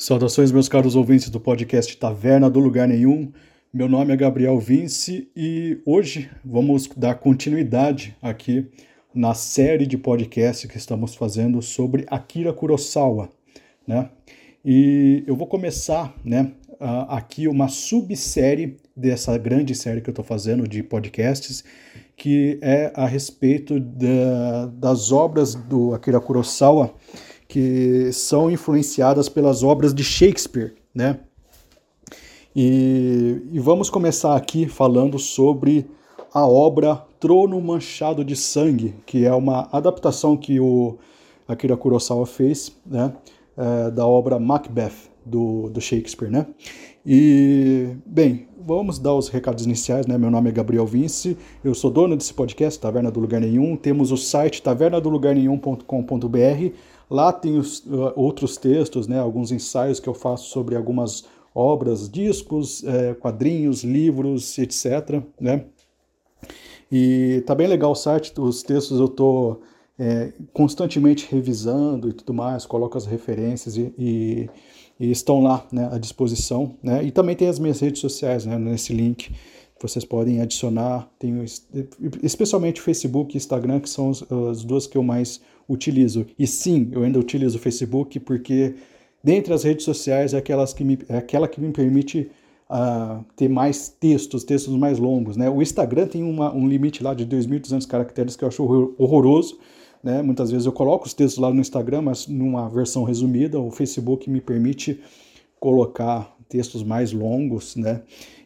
Saudações, meus caros ouvintes do podcast Taverna do Lugar Nenhum. Meu nome é Gabriel Vince e hoje vamos dar continuidade aqui na série de podcast que estamos fazendo sobre Akira Kurosawa, né? E eu vou começar, né, aqui uma subsérie dessa grande série que eu estou fazendo de podcasts, que é a respeito da, das obras do Akira Kurosawa que são influenciadas pelas obras de Shakespeare, né? E, e vamos começar aqui falando sobre a obra Trono Manchado de Sangue, que é uma adaptação que o Akira Kurosawa fez, né? É, da obra Macbeth do, do Shakespeare, né? E, bem, vamos dar os recados iniciais, né? Meu nome é Gabriel Vince, eu sou dono desse podcast, Taverna do Lugar Nenhum. Temos o site tavernadolugarnenhum.com.br, Lá tem os, uh, outros textos, né, alguns ensaios que eu faço sobre algumas obras, discos, é, quadrinhos, livros, etc. Né? E tá bem legal o site, os textos eu tô é, constantemente revisando e tudo mais, coloco as referências e, e, e estão lá né, à disposição. Né? E também tem as minhas redes sociais né, nesse link vocês podem adicionar, tenho especialmente Facebook e Instagram, que são as duas que eu mais utilizo. E sim, eu ainda utilizo o Facebook porque dentre as redes sociais é, aquelas que me, é aquela que me permite uh, ter mais textos, textos mais longos. Né? O Instagram tem uma, um limite lá de 2.200 caracteres que eu acho horroroso. Né? Muitas vezes eu coloco os textos lá no Instagram, mas numa versão resumida. O Facebook me permite colocar textos mais longos, né?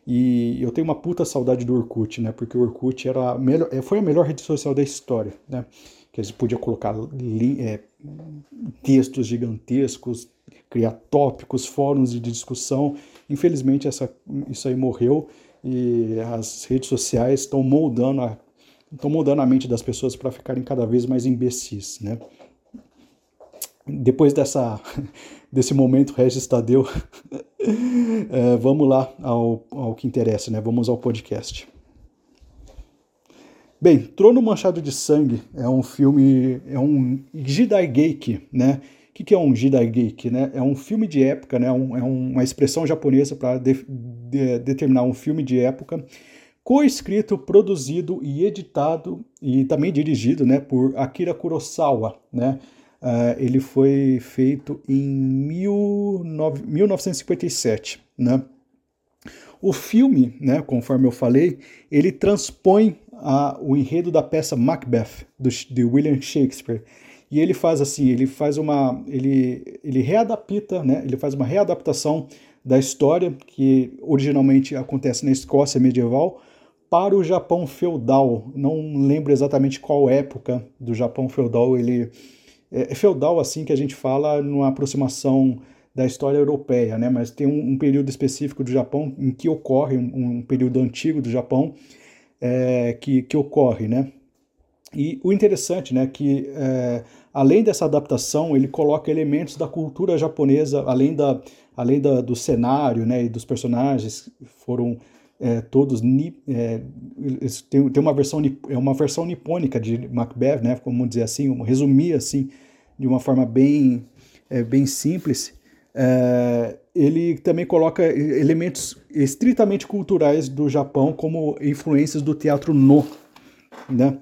E eu tenho uma puta saudade do Orkut, né? Porque o Orkut era a melhor, é, foi a melhor rede social da história, né? Que a gente podia colocar é, textos gigantescos, criar tópicos, fóruns de discussão. Infelizmente, essa, isso aí morreu e as redes sociais estão moldando a, estão moldando a mente das pessoas para ficarem cada vez mais imbecis, né? Depois dessa, desse momento Regis Tadeu, é, vamos lá ao, ao que interessa, né? Vamos ao podcast. Bem, Trono Manchado de Sangue é um filme, é um Jidaigeki, né? O que, que é um Jidaigeki, né? É um filme de época, né? Um, é uma expressão japonesa para de, de, determinar um filme de época, co-escrito, produzido e editado e também dirigido, né? Por Akira Kurosawa, né? Uh, ele foi feito em 19, 1957, né? O filme, né, conforme eu falei, ele transpõe a, o enredo da peça Macbeth do, de William Shakespeare e ele faz assim, ele faz uma, ele, ele readapta, né, ele faz uma readaptação da história que originalmente acontece na Escócia medieval para o Japão feudal. Não lembro exatamente qual época do Japão feudal ele é, é, feudal assim que a gente fala numa aproximação da história europeia, né? Mas tem um, um período específico do Japão em que ocorre um, um período antigo do Japão é, que, que ocorre, né? E o interessante, né, que é, além dessa adaptação, ele coloca elementos da cultura japonesa, além da, além da, do cenário, né, e dos personagens foram é, todos é, tem, tem uma versão é uma versão nipônica de Macbeth, né, como dizer assim, resumir assim de uma forma bem, é, bem simples, é, ele também coloca elementos estritamente culturais do Japão como influências do teatro no, né?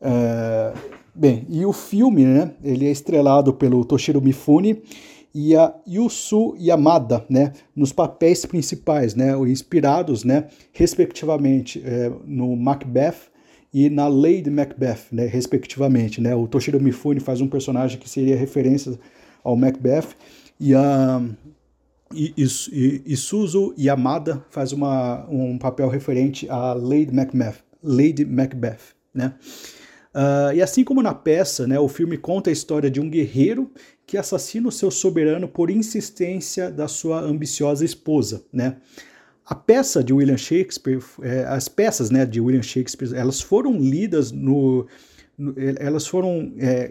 É, bem, e o filme, né? Ele é estrelado pelo Toshiro Mifune e a Yusu Yamada, né? Nos papéis principais, né? Inspirados, né? Respectivamente é, no Macbeth e na Lady Macbeth, né, respectivamente. Né? O Toshiro Mifune faz um personagem que seria referência ao Macbeth e a Isuzu Yamada faz uma, um papel referente a Lady Macbeth. Lady Macbeth né? Uh, e assim como na peça, né, o filme conta a história de um guerreiro que assassina o seu soberano por insistência da sua ambiciosa esposa. Né? A peça de William Shakespeare, é, as peças né, de William Shakespeare, elas foram lidas no, no elas foram é,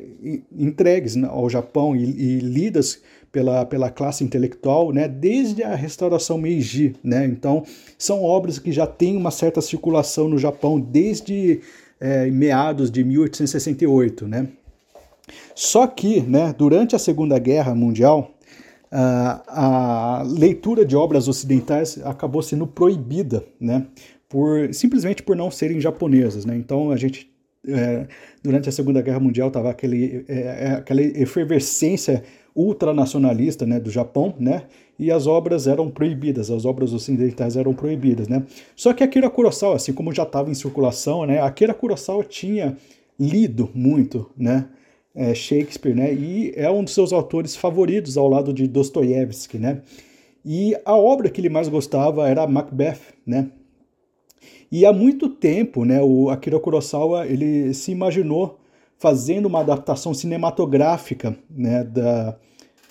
entregues ao Japão e, e, lidas pela, pela classe intelectual, né, desde a restauração Meiji, né? Então são obras que já têm uma certa circulação no Japão desde é, meados de 1868, né? Só que, né, durante a Segunda Guerra Mundial, a, leitura de obras ocidentais acabou sendo proibida, né? Por, simplesmente por não serem japonesas, né? Então a gente é, durante a Segunda Guerra Mundial estava aquele, é, é, aquela efervescência ultranacionalista né, do Japão, né? E as obras eram proibidas, as obras ocidentais eram proibidas, né? Só que Akira Kurosawa, assim como já estava em circulação, né? Akira Kurosawa tinha lido muito, né? É, Shakespeare, né? E é um dos seus autores favoritos ao lado de Dostoiévski, né? E a obra que ele mais gostava era Macbeth, né? E há muito tempo, né, o Akira Kurosawa ele se imaginou fazendo uma adaptação cinematográfica né, da,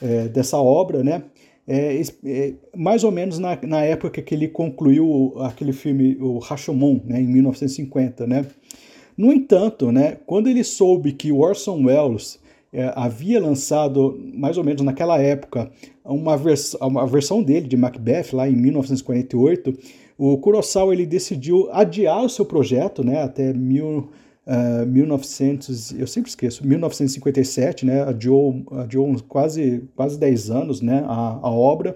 é, dessa obra, né, é, é, mais ou menos na, na, época que ele concluiu aquele filme, o Rashomon, né, em 1950. Né. No entanto, né, quando ele soube que Orson Welles é, havia lançado, mais ou menos naquela época, uma, vers uma versão dele de Macbeth, lá em 1948, o Kurosawa ele decidiu adiar o seu projeto né, até mil, uh, 1900, eu sempre esqueço, 1957, né, adiou, adiou quase, quase 10 anos né, a, a obra,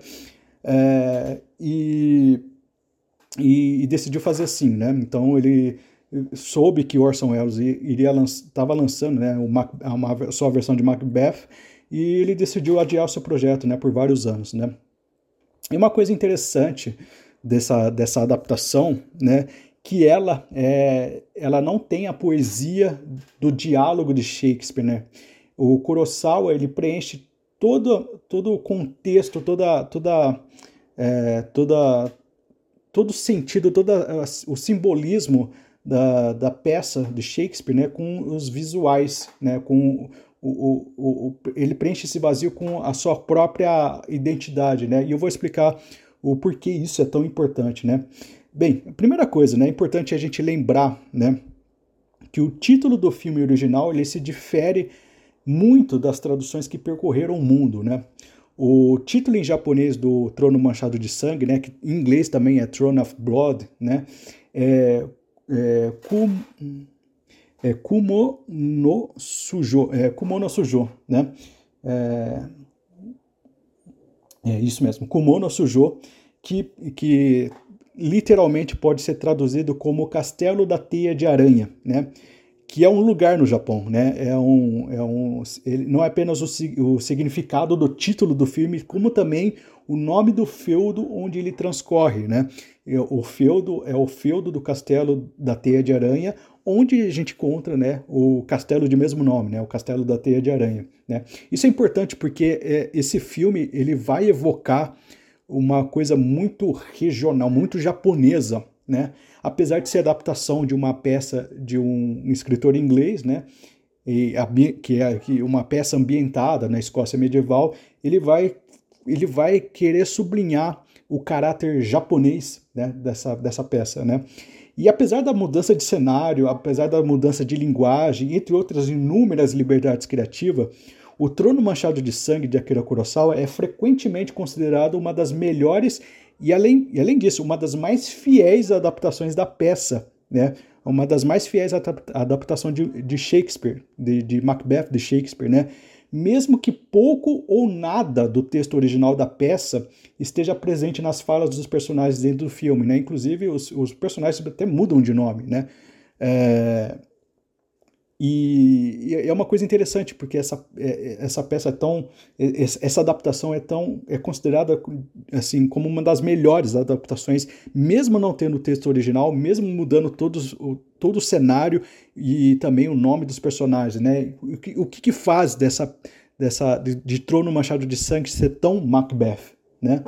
uh, e, e, e, decidiu fazer assim. Né, então ele soube que Orson Welles iria estava lançando né, uma, uma sua versão de Macbeth, e ele decidiu adiar o seu projeto né, por vários anos. Né. E uma coisa interessante dessa, dessa adaptação, né, que ela, é, ela não tem a poesia do diálogo de Shakespeare. Né? O Kurosawa ele preenche todo, todo o contexto, toda, toda, é, toda, todo o sentido, todo o simbolismo da, da peça de Shakespeare né, com os visuais, né, com o, o, o, ele preenche esse vazio com a sua própria identidade, né? E eu vou explicar o porquê isso é tão importante, né? Bem, a primeira coisa, né, é importante a gente lembrar, né, que o título do filme original ele se difere muito das traduções que percorreram o mundo, né? O título em japonês do Trono Manchado de Sangue, né, que em inglês também é Throne of Blood, né, é, é, é Kumo no Sujo, é, Kumo no Sujo, né, é, é isso mesmo, Kumono Sujo, que, que literalmente pode ser traduzido como Castelo da Teia de Aranha, né? que é um lugar no Japão, né? É um, é um, ele não é apenas o, o significado do título do filme, como também o nome do feudo onde ele transcorre, né? O feudo é o feudo do Castelo da Teia de Aranha, onde a gente encontra né, o castelo de mesmo nome, né, o Castelo da Teia de Aranha. Né? Isso é importante porque é, esse filme ele vai evocar uma coisa muito regional, muito japonesa, né? apesar de ser adaptação de uma peça de um, escritor inglês, né? E, que é uma peça ambientada na Escócia medieval, ele vai, ele vai querer sublinhar o caráter japonês né, dessa, dessa peça. Né? E apesar da mudança de cenário, apesar da mudança de linguagem, entre outras inúmeras liberdades criativas, o Trono Manchado de Sangue de Akira Kurosawa é frequentemente considerado uma das melhores e além, e além disso, uma das mais fiéis adaptações da peça, né? Uma das mais fiéis adaptações de, de Shakespeare, de, de Macbeth de Shakespeare, né? Mesmo que pouco ou nada do texto original da peça esteja presente nas falas dos personagens dentro do filme, né? Inclusive os, os personagens até mudam de nome, né? É, e, e, é uma coisa interessante, porque essa, é, é, essa peça é tão. Essa adaptação é tão. é considerada assim como uma das melhores adaptações, mesmo não tendo o texto original, mesmo mudando todos, o, todo o cenário e também o nome dos personagens, né? O que, o que faz dessa. dessa de, de Trono Machado de Sangue ser tão Macbeth, né?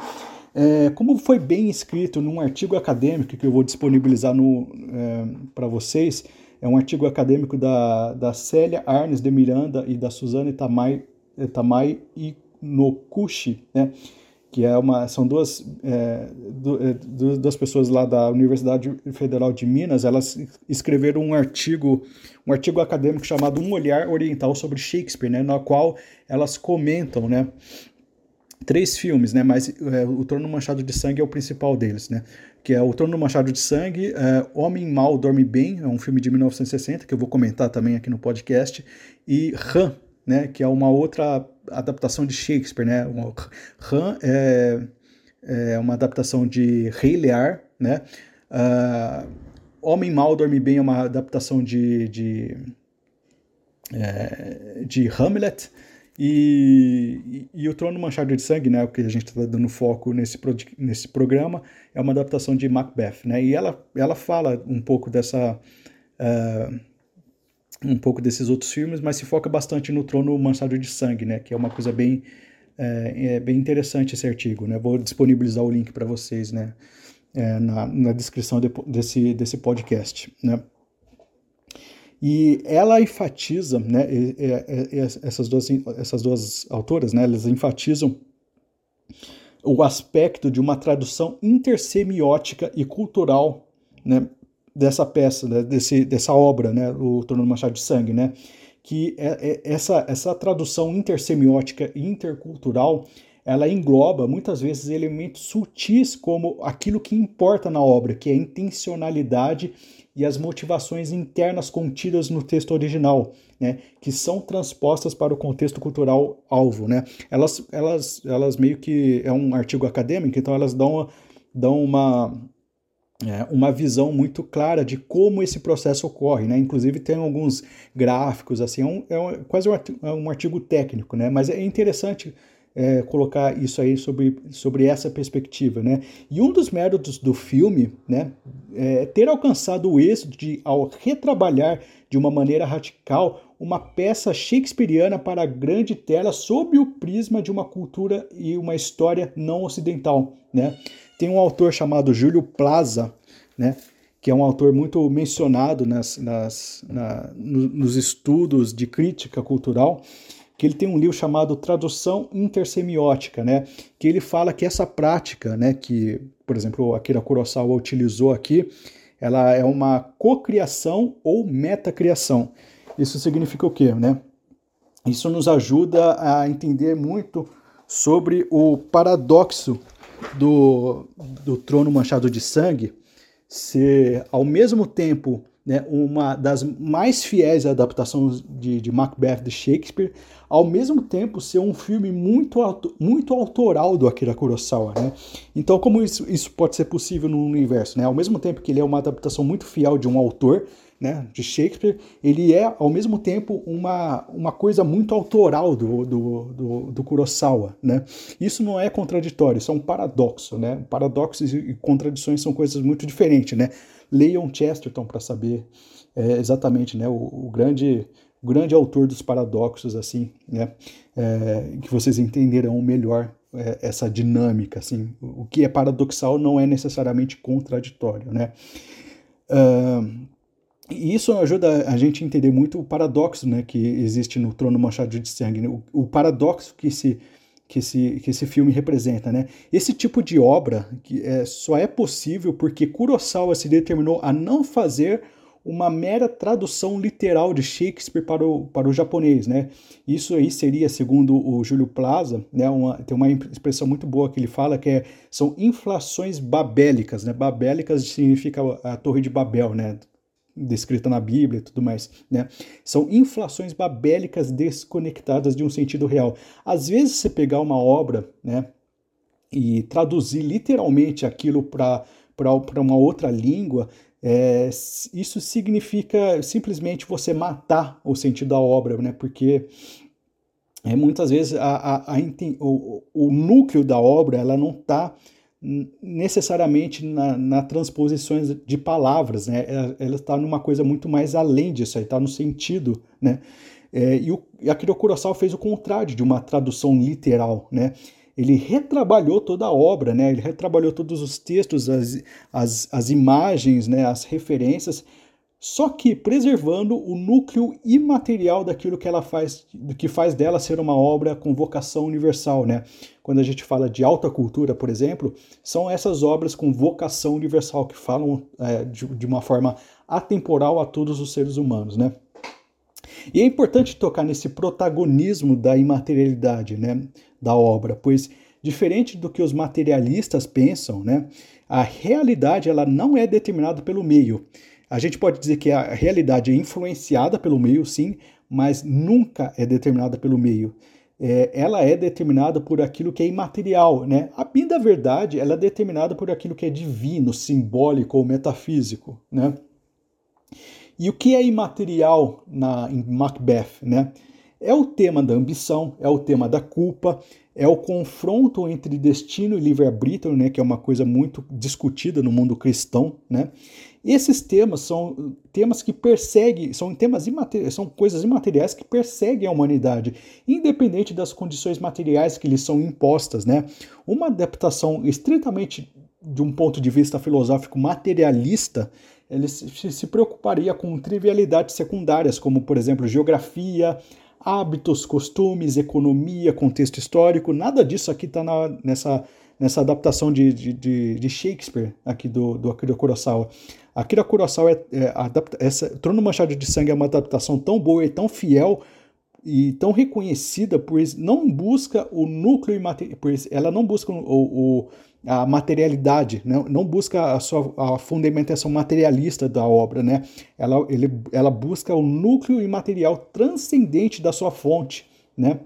É, como foi bem escrito num artigo acadêmico que eu vou disponibilizar é, para vocês, é um artigo acadêmico da, da Célia Arnes de Miranda e da Suzane Tamai, eh, Tamai Inokushi, né? que é uma, são duas, é, duas pessoas lá da Universidade Federal de Minas, elas escreveram um artigo, um artigo acadêmico chamado Um Olhar Oriental sobre Shakespeare, né, no qual elas comentam, né, três filmes, né, mas é, o Trono Manchado de Sangue é o principal deles, né, que é O Trono Machado de Sangue, é, Homem Mal Dorme Bem, é um filme de 1960, que eu vou comentar também aqui no podcast, e Ram, né, que é uma outra adaptação de Shakespeare. Né? Ram é, é uma adaptação de Rei Lear, né? Uh, Homem Mal Dorme Bem é uma adaptação de, de, é, de Hamlet. E, e, e, o Trono Manchado de Sangue, né, o que a gente está dando foco nesse, nesse programa, é uma adaptação de Macbeth, né, e ela, ela fala um pouco dessa, uh, um pouco desses outros filmes, mas se foca bastante no Trono Manchado de Sangue, né, que é uma coisa bem, é, é bem interessante esse artigo, né, vou disponibilizar o link para vocês, né, é, na, na descrição de, desse, desse podcast, né. E ela enfatiza, né, essas duas, essas duas autoras, né, elas enfatizam o aspecto de uma tradução intersemiótica e cultural, né, dessa peça, né, desse, dessa obra, né, o Torno do Machado de Sangue, né, que é, é, essa, essa tradução intersemiótica e intercultural ela engloba muitas vezes elementos sutis como aquilo que importa na obra, que é a intencionalidade e as motivações internas contidas no texto original, né, que são transpostas para o contexto cultural alvo, né? Elas, elas, elas meio que é um artigo acadêmico, então elas dão, dão uma é, uma visão muito clara de como esse processo ocorre, né? Inclusive tem alguns gráficos, assim, é, um, é um, quase um artigo, é um artigo técnico, né? Mas é interessante é, colocar isso aí sobre, sobre essa perspectiva, né? E um dos méritos do filme, né, é ter alcançado o êxito de, ao retrabalhar de uma maneira radical uma peça shakespeariana para a grande tela sob o prisma de uma cultura e uma história não ocidental, né? Tem um autor chamado Júlio Plaza, né? Que é um autor muito mencionado nas, nas, na, nos estudos de crítica cultural, que ele tem um livro chamado Tradução Intersemiótica, né? Que ele fala que essa prática, né, que, por exemplo, Akira Kurosawa utilizou aqui, ela é uma cocriação ou metacriação. Isso significa o quê, né? Isso nos ajuda a entender muito sobre o paradoxo do, do trono manchado de sangue ser, ao mesmo tempo, né, uma das mais fiéis adaptações de, de Macbeth de Shakespeare, ao mesmo tempo ser um filme muito, muito autoral do Akira Kurosawa, né? Então, como isso, isso pode ser possível no universo, né? Ao mesmo tempo que ele é uma adaptação muito fiel de um autor, né, de Shakespeare, ele é, ao mesmo tempo, uma, uma coisa muito autoral do, do, do, do Kurosawa, né? Isso não é contraditório, isso é um paradoxo, né? Paradoxos e contradições são coisas muito diferentes, né? Leiam Chesterton para saber é, exatamente, né, o, o grande o grande autor dos paradoxos, assim, né? É, que vocês entenderão melhor é, essa dinâmica, assim. O que é paradoxal não é necessariamente contraditório, né? Uh, e isso ajuda a gente a entender muito o paradoxo, né, que existe no Trono Manchado de Sangue, né? o, o paradoxo que esse que esse, que esse filme representa, né? Esse tipo de obra que é, só é possível porque Kurosawa se determinou a não fazer uma mera tradução literal de Shakespeare para o, para o japonês, né? Isso aí seria, segundo o Júlio Plaza, né, uma, tem uma expressão muito boa que ele fala que é, são inflações babélicas, né? Babélicas significa a Torre de Babel, né? Descrita na Bíblia e tudo mais, né? São inflações babélicas desconectadas de um sentido real. Às vezes você pegar uma obra, né, e traduzir literalmente aquilo para para uma outra língua, é, isso significa simplesmente você matar o sentido da obra, né? Porque é, muitas vezes a, a, a, o, o, núcleo da obra ela não está necessariamente na, na transposições de palavras, né? Ela está numa coisa muito mais além disso, está no sentido, né? É, e, o, e Kurosawa fez o contrário de uma tradução literal, né? ele retrabalhou toda a obra, né? ele retrabalhou todos os textos, as, as, as imagens, né? as referências, só que preservando o núcleo imaterial daquilo que ela faz, que faz dela ser uma obra com vocação universal, né? Quando a gente fala de alta cultura, por exemplo, são essas obras com vocação universal que falam é, de, de uma forma atemporal a todos os seres humanos, né? E é importante tocar nesse protagonismo da imaterialidade né, da obra, pois, diferente do que os materialistas pensam, né, a realidade ela não é determinada pelo meio. A gente pode dizer que a realidade é influenciada pelo meio, sim, mas nunca é determinada pelo meio. é, ela é determinada por aquilo que é imaterial, né? A bem da verdade, ela é determinada por aquilo que é divino, simbólico ou metafísico, né? E o que é imaterial na, em Macbeth, né? É o tema da ambição, é o tema da culpa, é o confronto entre destino e livre-arbítrio, né, que é uma coisa muito discutida no mundo cristão, né? Esses temas são temas que perseguem, são temas são coisas imateriais que perseguem a humanidade, independente das condições materiais que lhes são impostas, né? Uma adaptação estritamente de um ponto de vista filosófico materialista, ele se preocuparia com trivialidades secundárias, como por exemplo geografia, hábitos, costumes, economia, contexto histórico, nada disso aqui está nessa, nessa adaptação de, de, de, Shakespeare aqui do, do Akira Kurosawa. Akira Kurosawa é, é adapta, essa Trono Manchado de Sangue é uma adaptação tão boa e tão fiel e tão reconhecida, pois não busca o núcleo pois ela não busca o, o a materialidade, né? não busca a sua a fundamentação materialista da obra, né? ela, ele, ela busca o núcleo imaterial transcendente da sua fonte, né?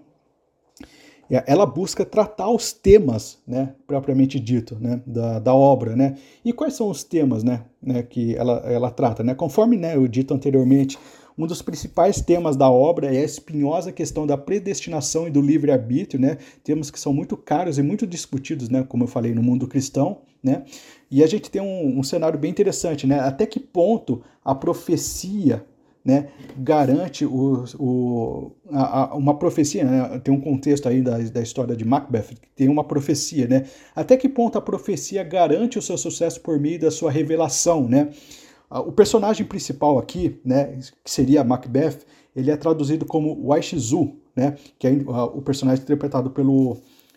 Ela busca tratar os temas, né, propriamente dito, né, da, da obra, né, e quais são os temas, né, né que ela, ela trata, né, conforme, né, eu dito anteriormente, um dos principais temas da obra é a espinhosa questão da predestinação e do livre-arbítrio, né? Temas que são muito caros e muito discutidos, né? Como eu falei, no mundo cristão, né? E a gente tem um, um cenário bem interessante, né? Até que ponto a profecia né, garante o, o, a, a, uma profecia, né, tem um contexto aí da, da história de Macbeth, tem uma profecia, né, até que ponto a profecia garante o seu sucesso por meio da sua revelação, né, ah, o personagem principal aqui, né, que seria Macbeth, ele é traduzido como Waishizu, né, que é uh, o personagem interpretado pelo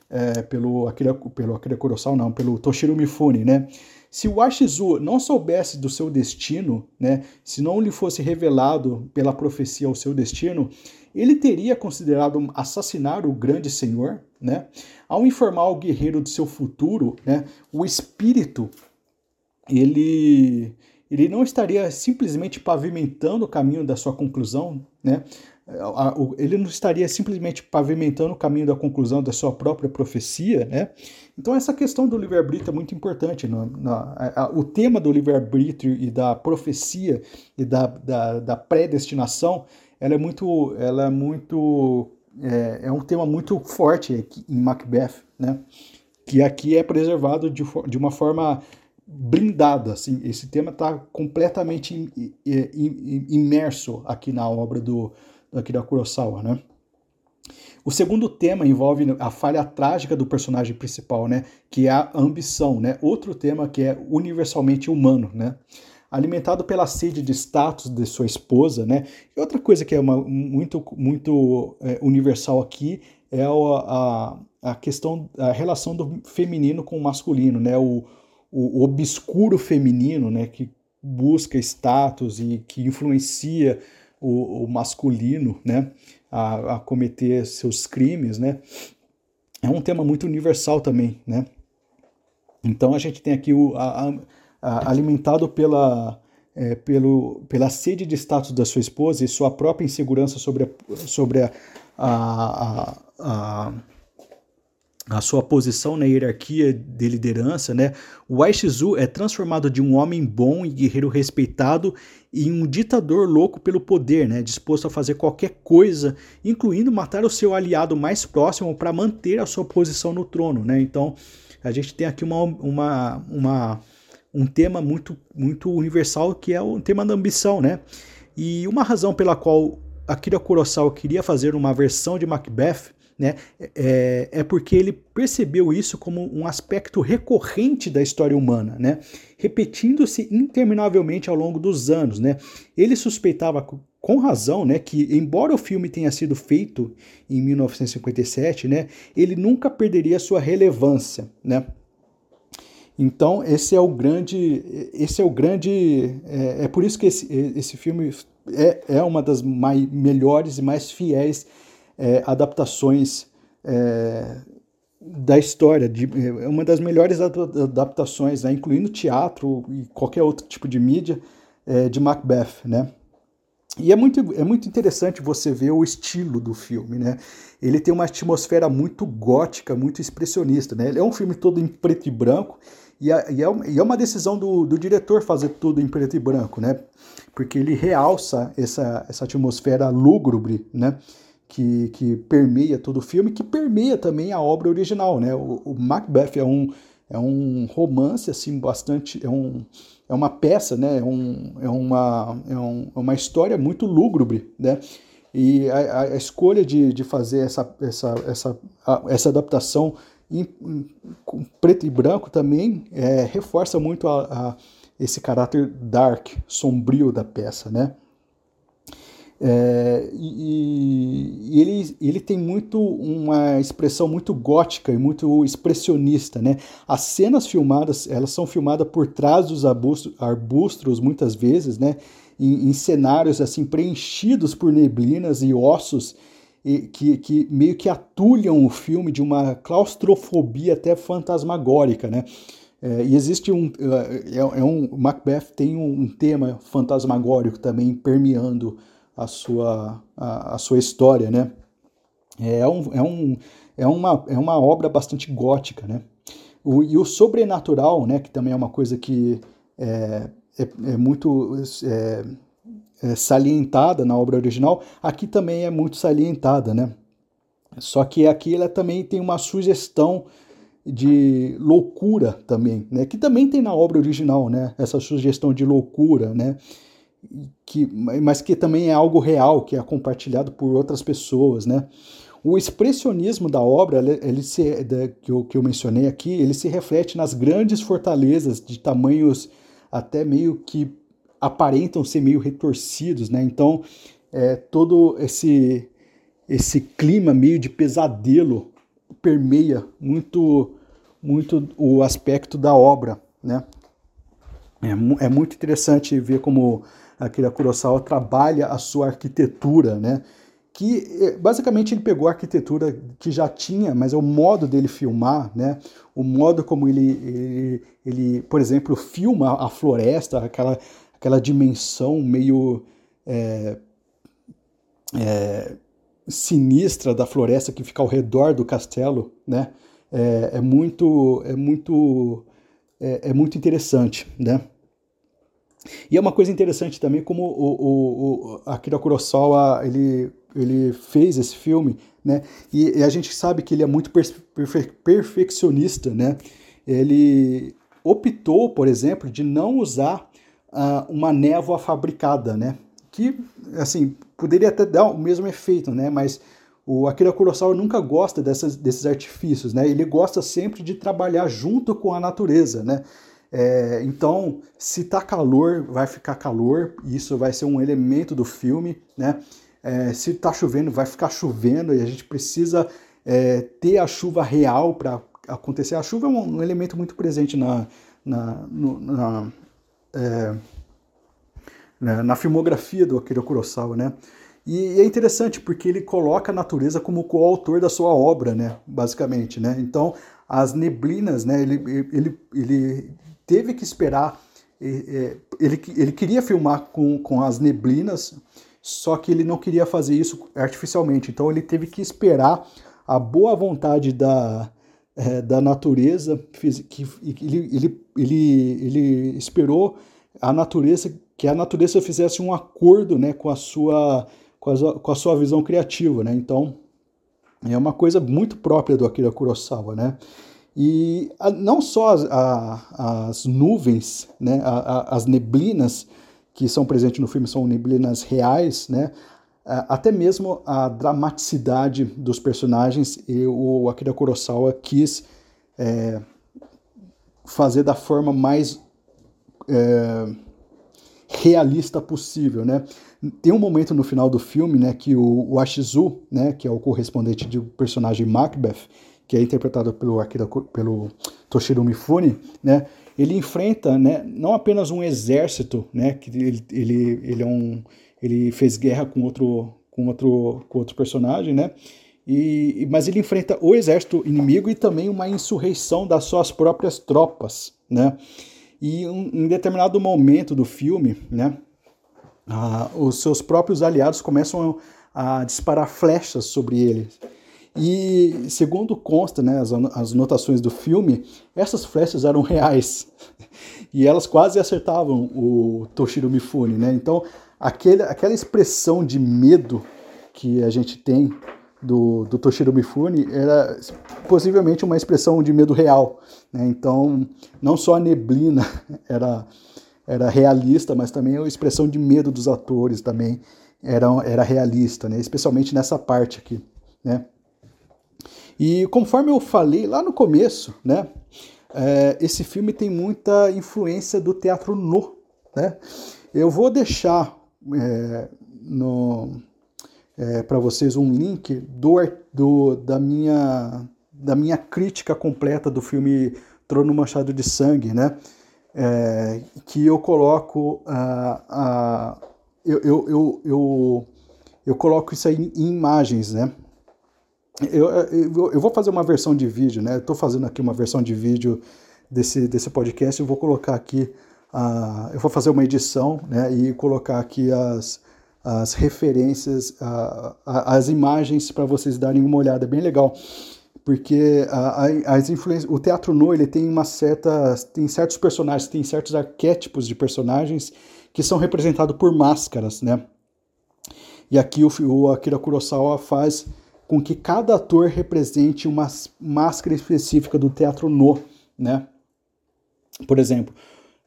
é, pelo Akira, pelo Kurosawa, não, pelo Toshiro Mifune, né? Se o Washizu não soubesse do seu destino, né, se não lhe fosse revelado pela profecia o seu destino, ele teria considerado assassinar o grande senhor, né? Ao informar o guerreiro do seu futuro, né, o espírito ele ele não estaria simplesmente pavimentando o caminho da sua conclusão, né? Ele não estaria simplesmente pavimentando o caminho da conclusão da sua própria profecia, né? Então essa questão do livre-arbítrio é muito importante. No, a, o tema do livre-arbítrio e da profecia e da, da, da, predestinação, ela é muito, ela é muito, é, é um tema muito forte aqui em Macbeth, né? Que aqui é preservado de, de uma forma blindada, assim, esse tema está completamente imerso aqui na obra do Akira Kurosawa, né? O segundo tema envolve a falha trágica do personagem principal, né, que é a ambição, né? Outro tema que é universalmente humano, né? Alimentado pela sede de status de sua esposa, né? E outra coisa que é uma, muito muito é, universal aqui é a, a, a questão a relação do feminino com o masculino, né? O, o obscuro feminino, né, que busca status e que influencia o, o masculino, né, a, a, cometer seus crimes, né, é um tema muito universal também, né. Então a gente tem aqui o a, a, alimentado pela é, pelo, pela sede de status da sua esposa e sua própria insegurança sobre a, sobre a, a, a sua posição na hierarquia de liderança, né? O Aishizu é transformado de um homem bom e guerreiro respeitado em um ditador louco pelo poder, né? Disposto a fazer qualquer coisa, incluindo matar o seu aliado mais próximo para manter a sua posição no trono, né? Então, a gente tem aqui uma, uma, uma, um tema muito, muito universal que é o tema da ambição, né? E uma razão pela qual Akira Kurosawa queria fazer uma versão de Macbeth né? É, é porque ele percebeu isso como um aspecto recorrente da história humana, né? repetindo-se interminavelmente ao longo dos anos. Né? Ele suspeitava com razão, né, que embora o filme tenha sido feito em 1957, né, ele nunca perderia sua relevância, né? Então esse é o grande, esse é o grande, é, é por isso que esse, esse filme é, é uma das melhores e mais fiéis é, adaptações é, da história, de, é uma das melhores adaptações, né, incluindo teatro e qualquer outro tipo de mídia, é, de Macbeth, né? E é muito, é muito interessante você ver o estilo do filme, né? Ele tem uma atmosfera muito gótica, muito expressionista, né? Ele é um filme todo em preto e branco, e, é, e é uma decisão do, do diretor fazer tudo em preto e branco, né? Porque ele realça essa, essa atmosfera lúgubre, né? Que, que permeia todo o filme, que permeia também a obra original, né? O, o Macbeth é um, é um romance, assim, bastante... É um, é uma peça, né? É, um, é, uma, é, um, é uma história muito lúgubre, né? E a, a escolha de, de fazer essa, essa, essa, a, essa adaptação em, em, com preto e branco também é, reforça muito a, a, esse caráter dark, sombrio da peça, né? É, e, e ele, ele tem muito uma expressão muito gótica e muito expressionista, né? As cenas filmadas, elas são filmadas por trás dos arbustos, muitas vezes, né? Em, em, cenários assim preenchidos por neblinas e ossos e, que, que meio que atulham o filme de uma claustrofobia até fantasmagórica, né? É, e existe um, é, é um Macbeth tem um, um tema fantasmagórico também permeando a sua, a, a sua história, né? É, um, é, um, é, uma, é uma obra bastante gótica, né? O, e o sobrenatural, né, que também é uma coisa que é, é, é muito é, é, salientada na obra original, aqui também é muito salientada, né? Só que aqui ela também tem uma sugestão de loucura também, né? Que também tem na obra original, né? Essa sugestão de loucura, né? Que, mas que também é algo real, que é compartilhado por outras pessoas, né? O expressionismo da obra, ele se, da, que, eu, que eu mencionei aqui, ele se reflete nas grandes fortalezas de tamanhos até meio que aparentam ser meio retorcidos, né? Então, é, todo esse, esse clima meio de pesadelo permeia muito, muito o aspecto da obra, né? É, é muito interessante ver como Akira Kurosawa trabalha a sua arquitetura, né? Que eh, basicamente ele pegou a arquitetura que já tinha, mas é o modo dele filmar, né? O modo como ele, ele, ele por exemplo, filma a floresta, aquela, aquela dimensão meio é, é, sinistra da floresta que fica ao redor do castelo, né? É, é muito, é muito, é, é muito interessante, né? E é uma coisa interessante também como o, o, o Akira Kurosawa ele, ele fez esse filme, né? E, e a gente sabe que ele é muito perfe perfeccionista, né? Ele optou, por exemplo, de não usar uh, uma névoa fabricada, né? Que, assim, poderia até dar o mesmo efeito, né? Mas o Akira Kurosawa nunca gosta dessas, desses artifícios, né? Ele gosta sempre de trabalhar junto com a natureza, né? É, então, se tá calor, vai ficar calor, isso vai ser um elemento do filme, né? É, se tá chovendo, vai ficar chovendo, e a gente precisa é, ter a chuva real para acontecer. A chuva é um, um, elemento muito presente na, na, no, na, é, né, na filmografia do Akira Kurosawa, né? E é interessante porque ele coloca a natureza como coautor da sua obra, né? Basicamente, né? Então, as neblinas, né? Ele, ele, ele teve que esperar. Ele, ele queria filmar com, com as neblinas, só que ele não queria fazer isso artificialmente. Então ele teve que esperar a boa vontade da, é, da natureza, que ele, ele, ele, ele esperou a natureza que a natureza fizesse um acordo né, com, a sua, com, a, com a sua visão criativa. Né? Então é uma coisa muito própria do Akira Kurosawa. Né? E a, não só as, a, as nuvens, né, a, as neblinas que são presentes no filme são neblinas reais, né, até mesmo a dramaticidade dos personagens e o Akira Kurosawa quis é, fazer da forma mais é, realista possível, né? Tem um momento no final do filme, né, que o, o Ashizu, né, que é o correspondente do personagem Macbeth, que é interpretado pelo Akira, pelo Toshiro Mifune, né, ele enfrenta, né, não apenas um exército, né, que ele, ele, ele é um ele fez guerra com outro com outro com outro personagem, né? E, mas ele enfrenta o exército inimigo e também uma insurreição das suas próprias tropas, né? E um, em determinado momento do filme, né, ah, os seus próprios aliados começam a, a disparar flechas sobre ele. E segundo consta, né, as, as notações do filme, essas flechas eram reais e elas quase acertavam o Toshiro Mifune, né? Então aquele, aquela expressão de medo que a gente tem do, do Toshiro Mifune era possivelmente uma expressão de medo real. Né? Então, não só a neblina era, era realista, mas também a expressão de medo dos atores também era, era realista, né? especialmente nessa parte aqui. Né? E conforme eu falei lá no começo, né, é, esse filme tem muita influência do teatro no. Né? Eu vou deixar é, no, é, para vocês um link do, do, da, minha, da minha crítica completa do filme Trono Manchado de Sangue, né? É, que eu coloco a, a eu, eu, eu, eu, eu coloco isso aí em imagens, né? Eu, eu, eu, vou fazer uma versão de vídeo, né? Estou fazendo aqui uma versão de vídeo desse, desse podcast. Eu vou colocar aqui, uh, eu vou fazer uma edição, né? E colocar aqui as, as referências, as imagens para vocês darem uma olhada, é bem legal, porque uh, as influências, o teatro no ele tem uma certa, tem certos personagens, tem certos arquétipos de personagens que são representados por máscaras, né? E aqui o, o Akira Kurosawa faz com que cada ator represente uma máscara específica do teatro no, né? Por exemplo,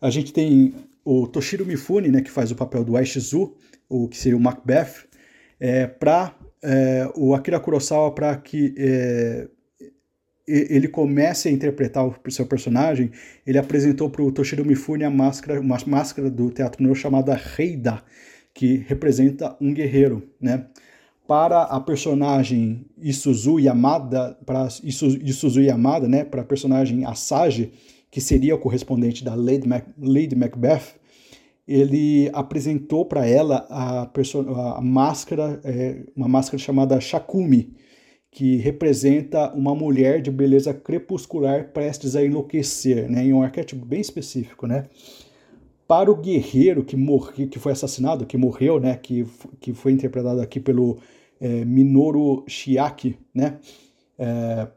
a gente tem o Toshiro Mifune, né, que faz o papel do Aishizu, o que seria o Macbeth, é, para é, o Akira Kurosawa para que é, ele comece a interpretar o seu personagem, ele apresentou para o Toshiro Mifune a máscara, uma máscara do teatro no chamada Reida, que representa um guerreiro, né? Para a personagem Isuzu Yamada, para Isuzu Yamada, né, para a personagem Asage, que seria o correspondente da Lady, Mac, Lady Macbeth, ele apresentou para ela a, a máscara, é, uma máscara chamada Shakumi, que representa uma mulher de beleza crepuscular prestes a enlouquecer, né, em um arquétipo bem específico, né? Para o guerreiro que morreu, que foi assassinado, que morreu, né, que, que foi interpretado aqui pelo é, Minoru Shiaki, né, é,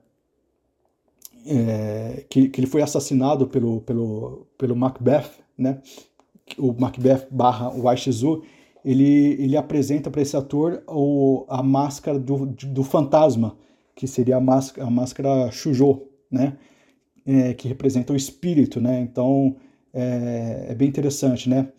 é, que, que ele foi assassinado pelo, pelo, pelo Macbeth, né, o Macbeth barra o Aishizu, ele, ele apresenta para esse ator o, a máscara do, do fantasma, que seria a máscara, a máscara Shujo, né? É, que representa o espírito, né? Então é, é bem interessante, né?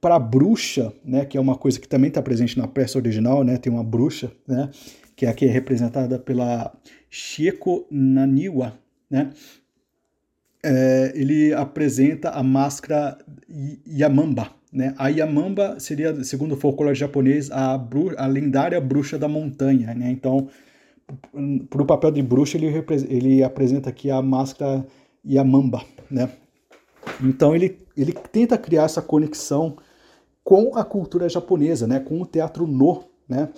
Para bruxa, né? Que é uma coisa que também está presente na peça original, né? Tem uma bruxa, né? Que é aqui é representada pela Shieko Naniwa, né? é, ele apresenta a máscara Yamamba. Né? A Yamamba seria, segundo o folclore japonês, a, bru a lendária bruxa da montanha. Né? Então, para o papel de bruxa, ele, ele apresenta aqui a máscara Yamamba. Né? Então, ele, ele tenta criar essa conexão com a cultura japonesa, né? com o teatro no. Né?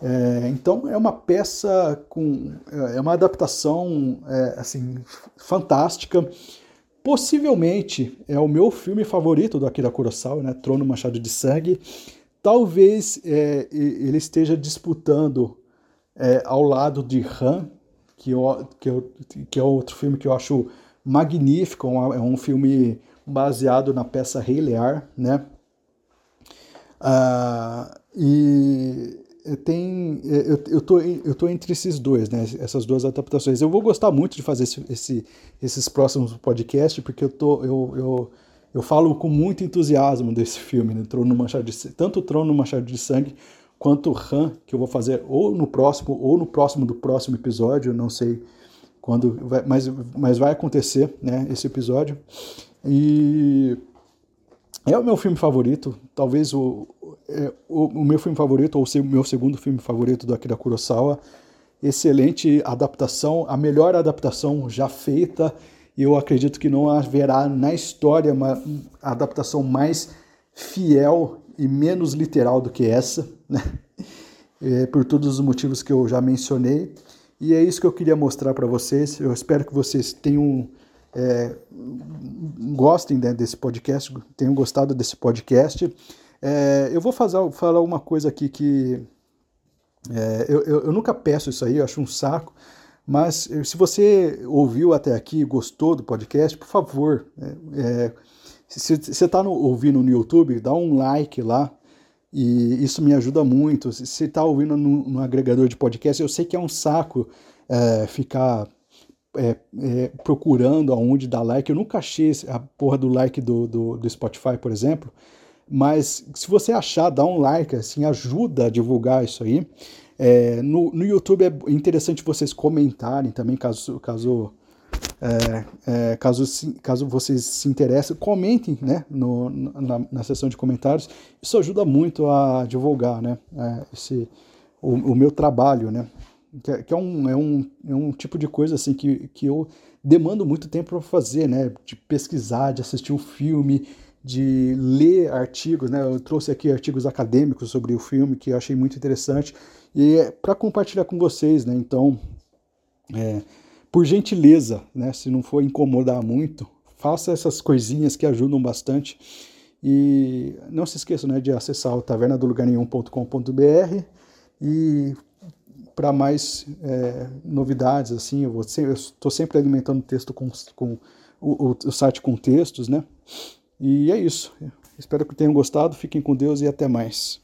É, então é uma peça com é, é uma adaptação é, assim fantástica. Possivelmente é o meu filme favorito do Akira Kurosawa, né? Trono Machado de Sangue. Talvez é, ele esteja disputando é, ao lado de Han, que, eu, que, eu, que é outro filme que eu acho magnífico. É um filme baseado na peça Rei Lear, né? Ah, e é, tem é, eu, eu, tô, eu tô entre esses dois, né? Essas duas adaptações. Eu vou gostar muito de fazer esse, esse, esses próximos podcasts, porque eu, tô, eu, eu, eu falo com muito entusiasmo desse filme, né? Trono Manchado de, tanto Trono Manchado de Sangue quanto Han, que eu vou fazer ou no próximo, ou no próximo do próximo episódio, não sei quando, vai, mas, mas vai acontecer, né? Esse episódio. E é o meu filme favorito, talvez o, é, o, o, meu filme favorito, ou o meu segundo filme favorito do Akira Kurosawa. Excelente adaptação, a melhor adaptação já feita, e eu acredito que não haverá na história uma adaptação mais fiel e menos literal do que essa, né? É, por todos os motivos que eu já mencionei. E é isso que eu queria mostrar para vocês. Eu espero que vocês tenham é, gostem né, desse podcast, tenham gostado desse podcast. É, eu vou fazer, falar uma coisa aqui que é, eu, eu, eu, nunca peço isso aí, eu acho um saco, mas se você ouviu até aqui, gostou do podcast, por favor, é, é se você está ouvindo no YouTube, dá um like lá, e isso me ajuda muito. Se está ouvindo no, no, agregador de podcast, eu sei que é um saco é, ficar é, é, procurando aonde dar like. Eu nunca achei a porra do like do, do, do, Spotify, por exemplo. Mas se você achar, dá um like, assim, ajuda a divulgar isso aí. É, no, no YouTube é interessante vocês comentarem também, caso, caso é, é, caso, caso vocês se interessem, comentem né, no, na, na seção de comentários. Isso ajuda muito a divulgar né, é, esse, o, o, meu trabalho, né? Que, é, que, é, um, é, um, é um tipo de coisa assim que, que eu demando muito tempo para fazer, né? De pesquisar, de assistir um filme, de ler artigos, né? Eu trouxe aqui artigos acadêmicos sobre o filme que eu achei muito interessante e é para compartilhar com vocês, né? Então, é, por gentileza, né, se não for incomodar muito, faça essas coisinhas que ajudam bastante. E não se esqueça né, de acessar o tavernadolugarnenhum.com.br e para mais é, novidades, assim, eu estou sempre alimentando texto com, com o, o, site com textos, né? E é isso. Espero que tenham gostado, fiquem com Deus e até mais.